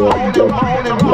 All the morning.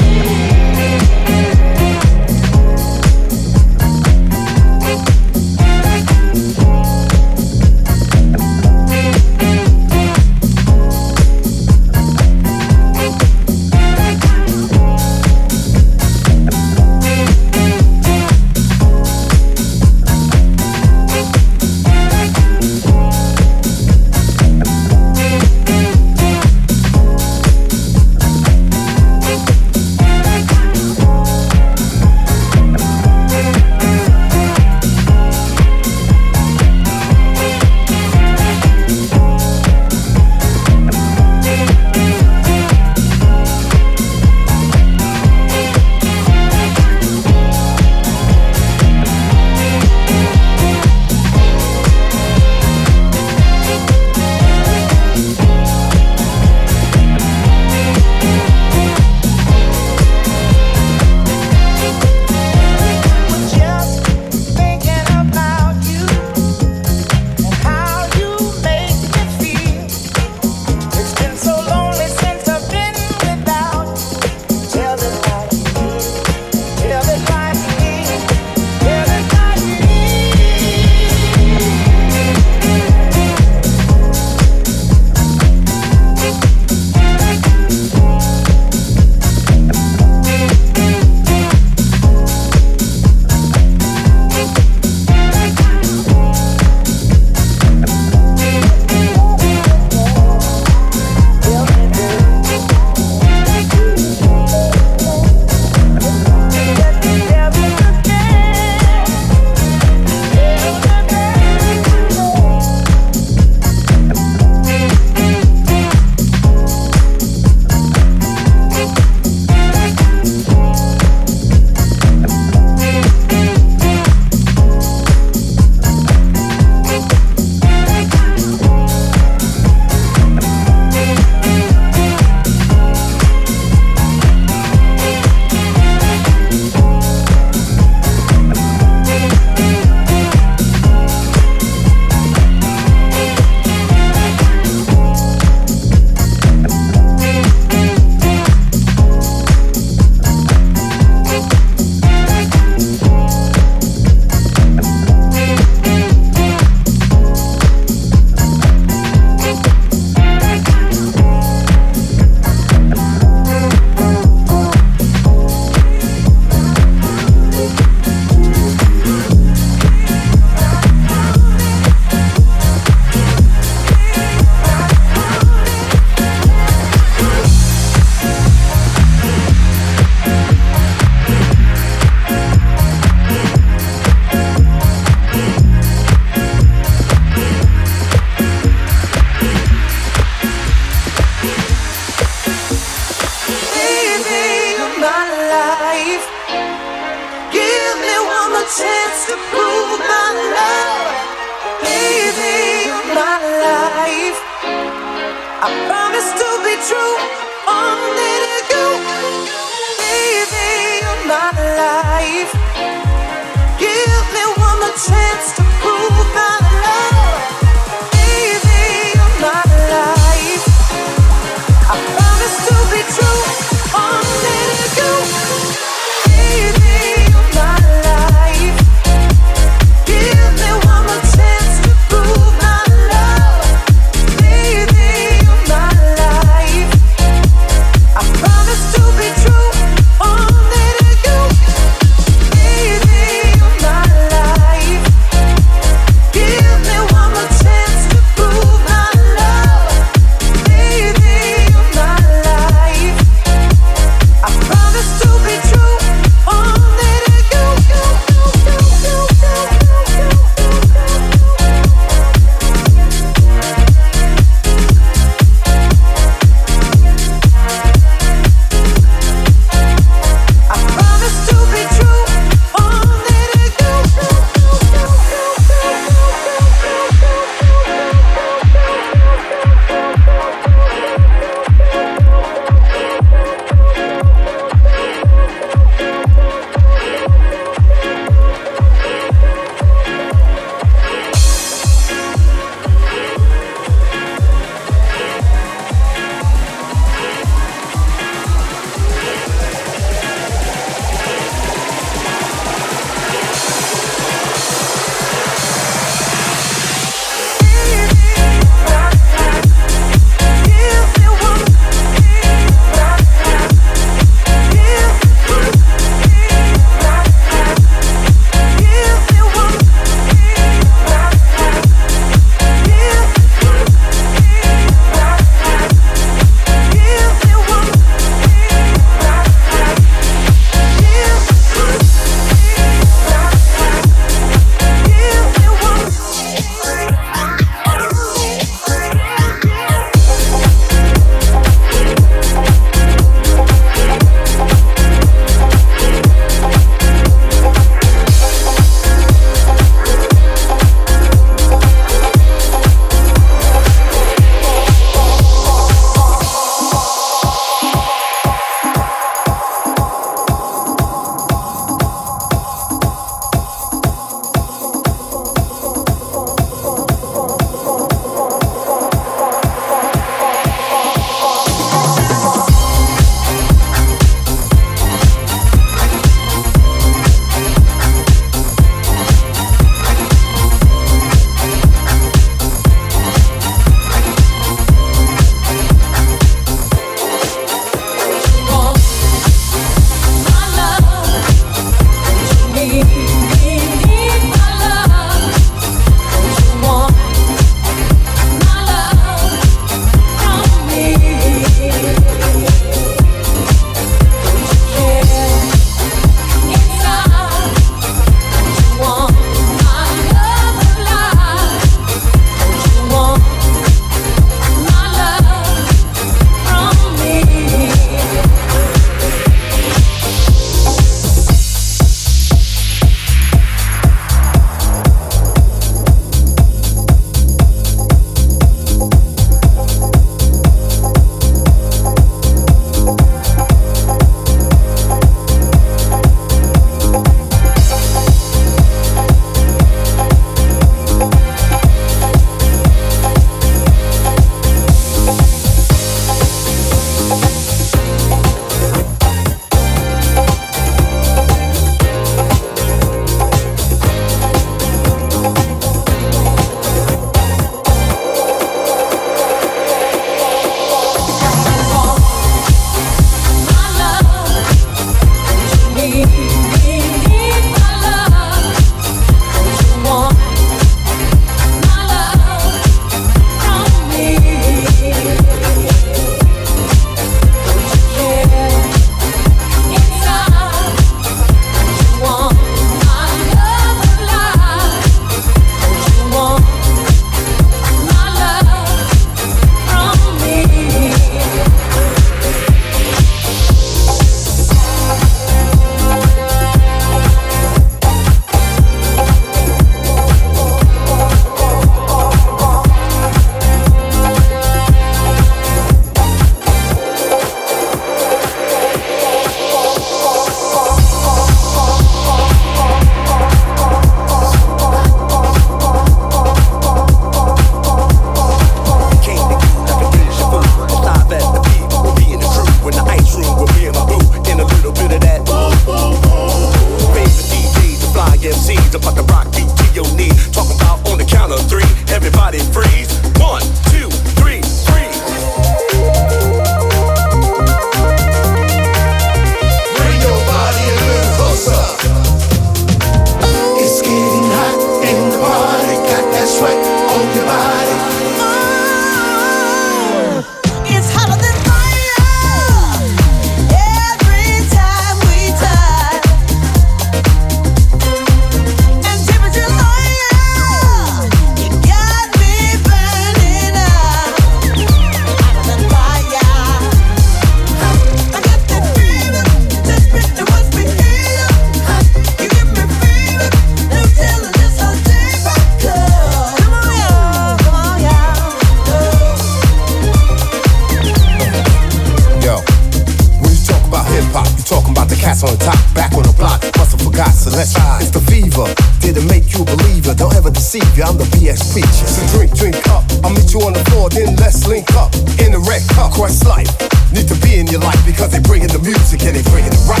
fever. Didn't make you a believer, don't ever deceive you, I'm the BS feature. So drink, drink up, I'll meet you on the floor, then let's link up. In the red cup, quest life. Need to be in your life because they bringing the music and they bringing it right.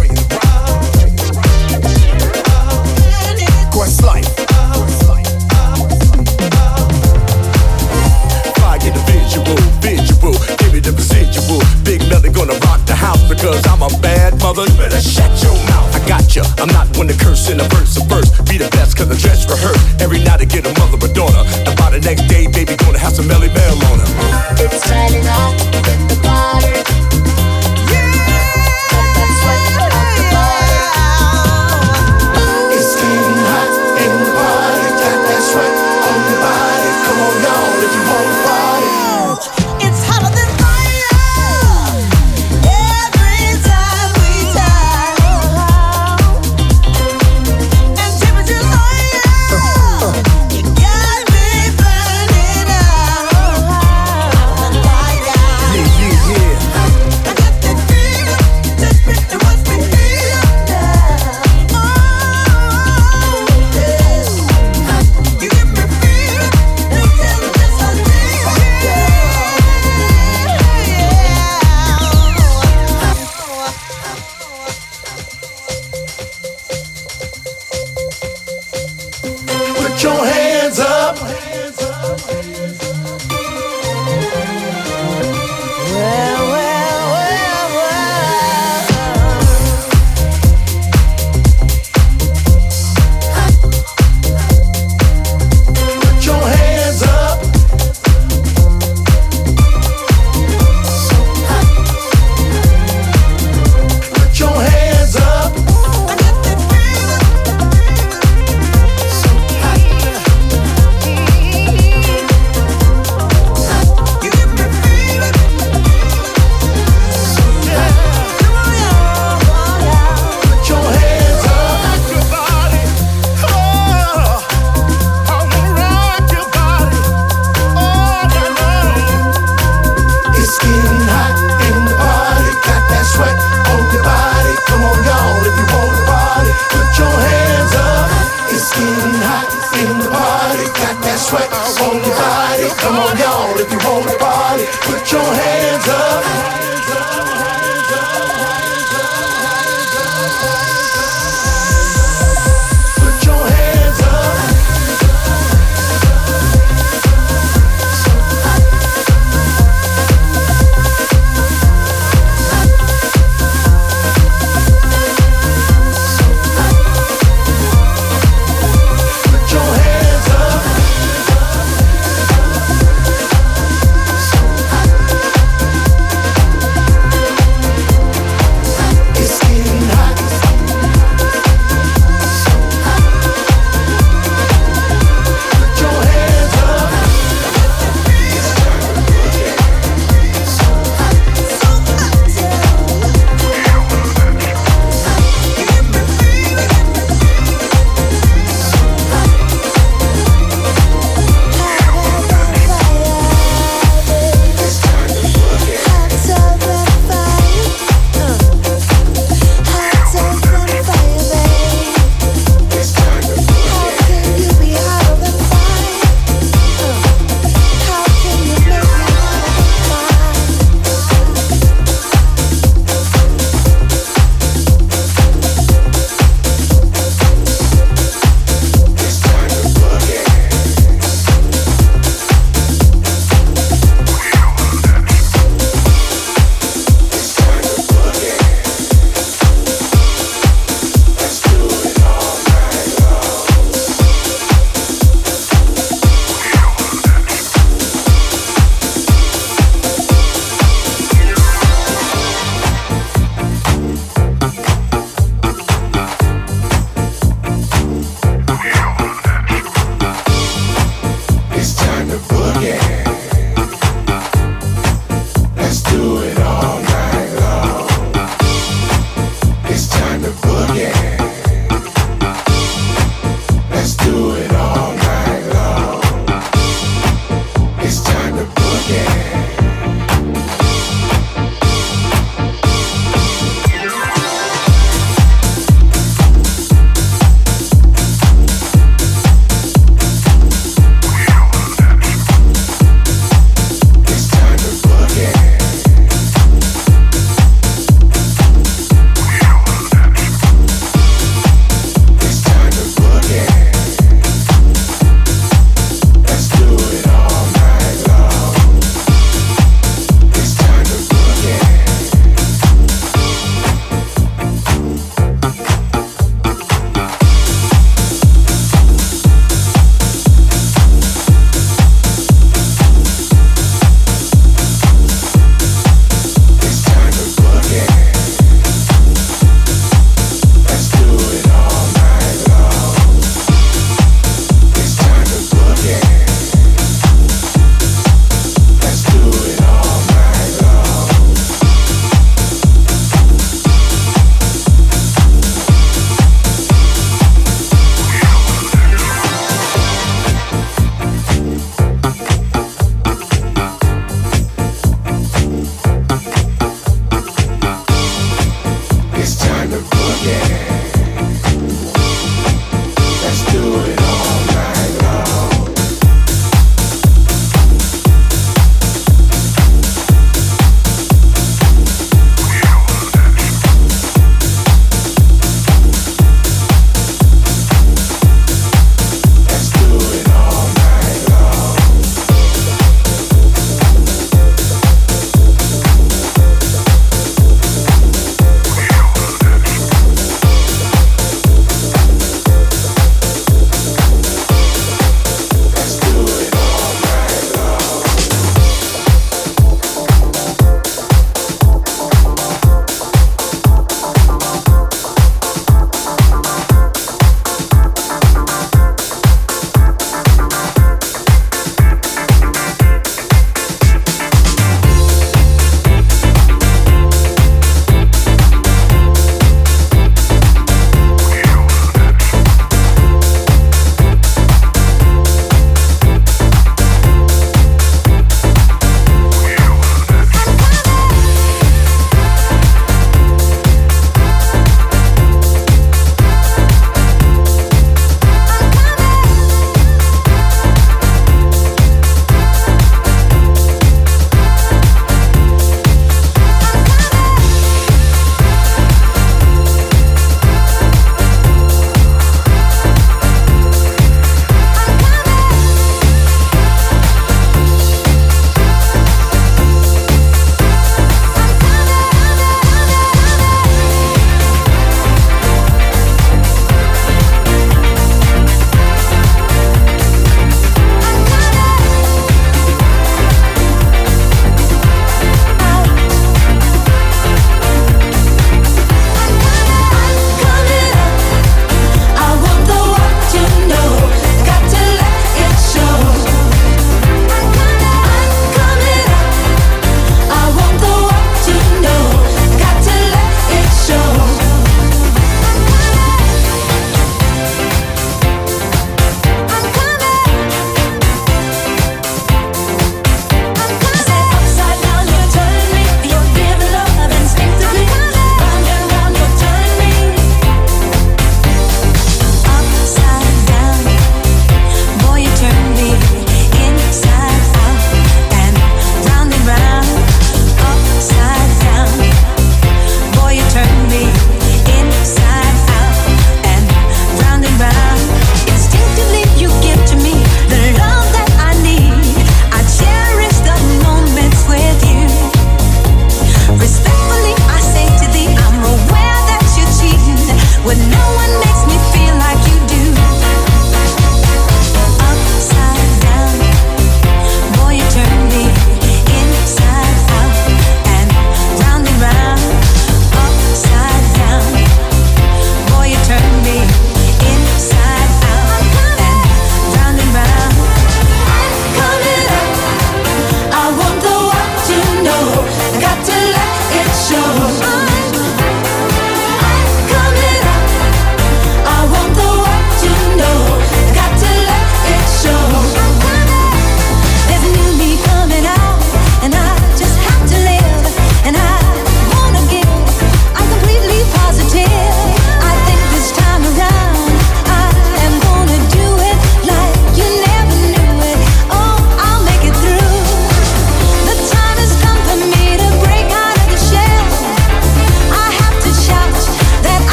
Bringing it right. Quest life. Fire get visual, give me the residual. Big nothing gonna rock the house because I'm a bad mother. You better shut your mouth gotcha. I'm not one to curse in a verse of first. Be the best cause I dress for her. Every night I get a mother or daughter. And by the next day, baby, gonna have some belly Mel on her. It's Friday night. yeah.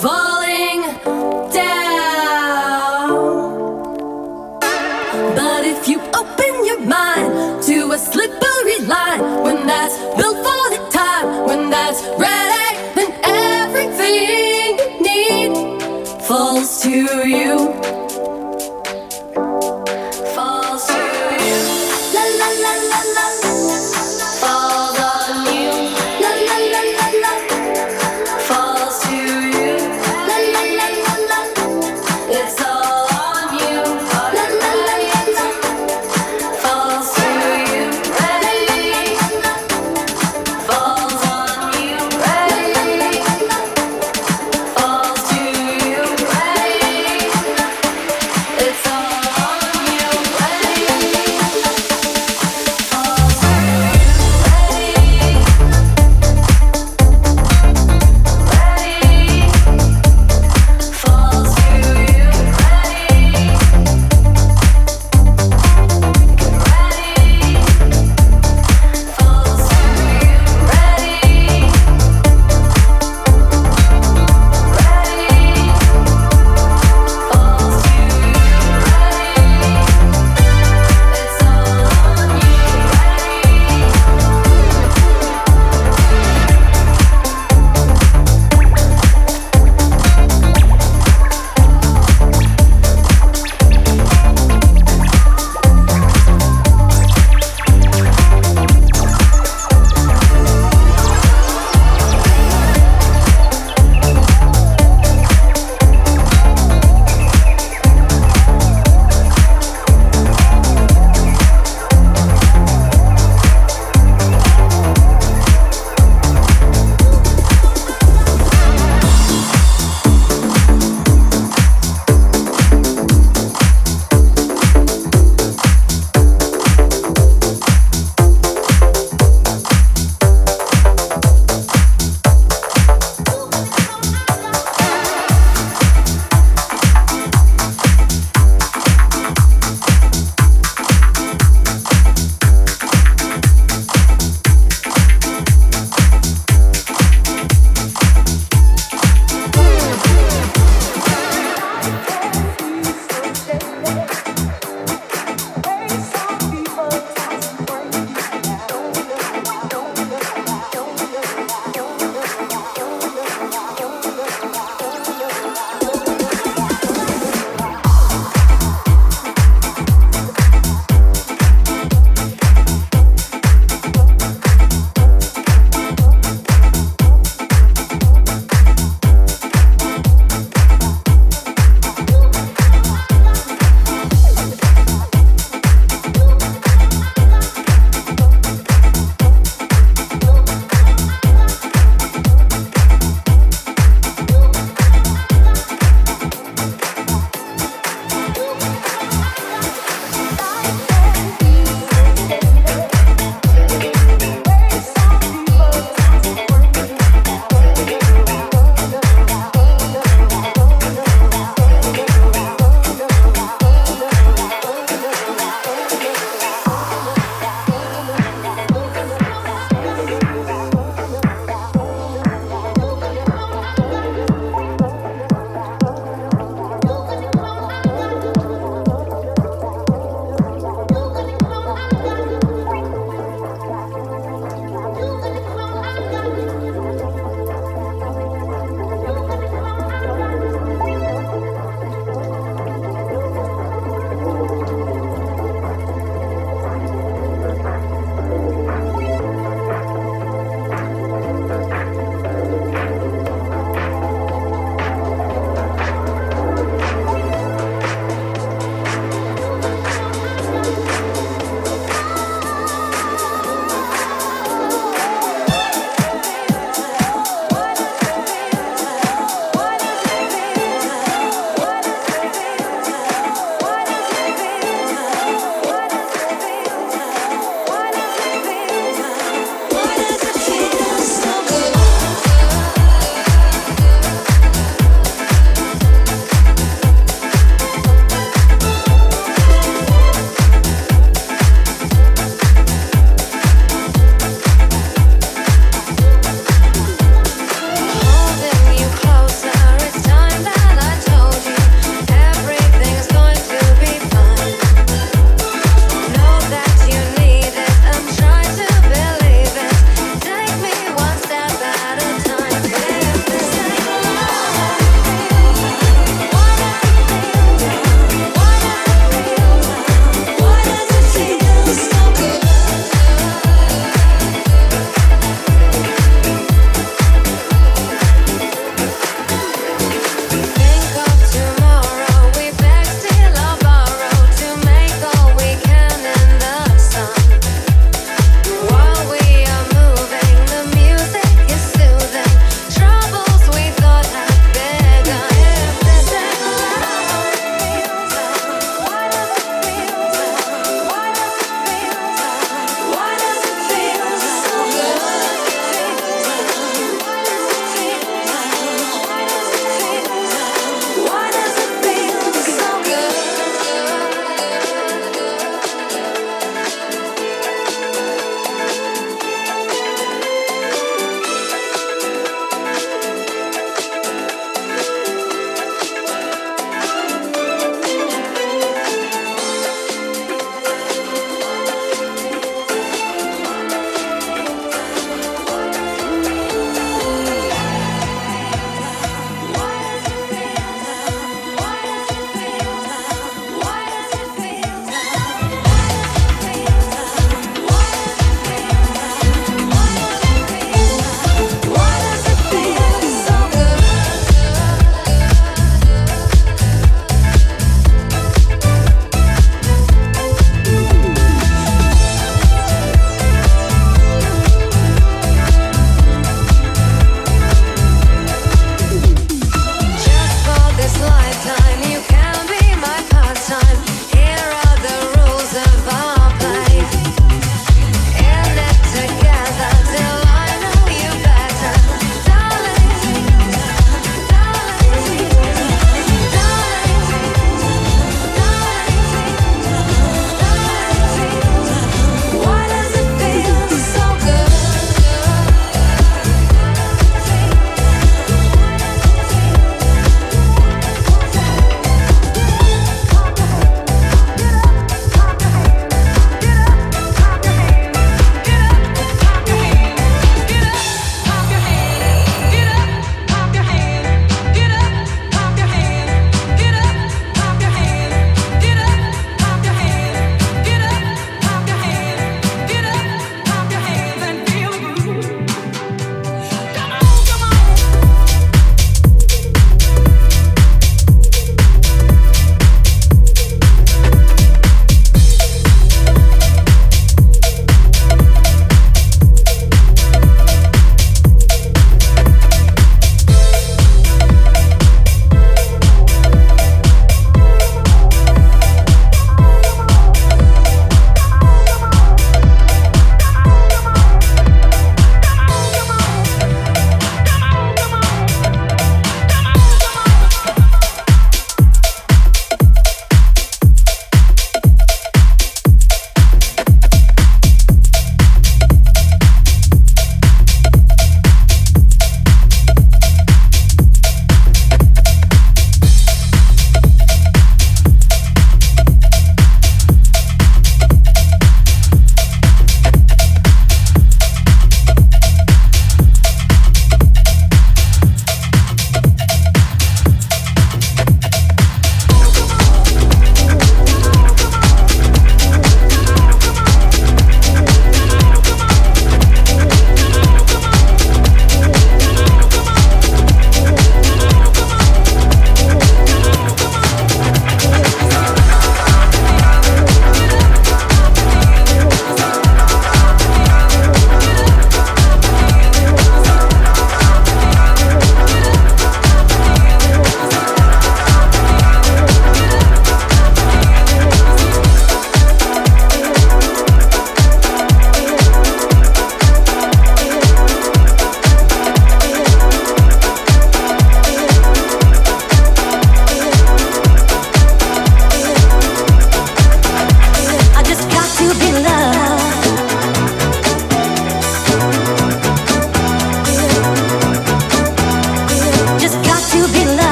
falling down. But if you open your mind to a slippery line, when that's built for the time, when that's ready, then everything you need falls to you.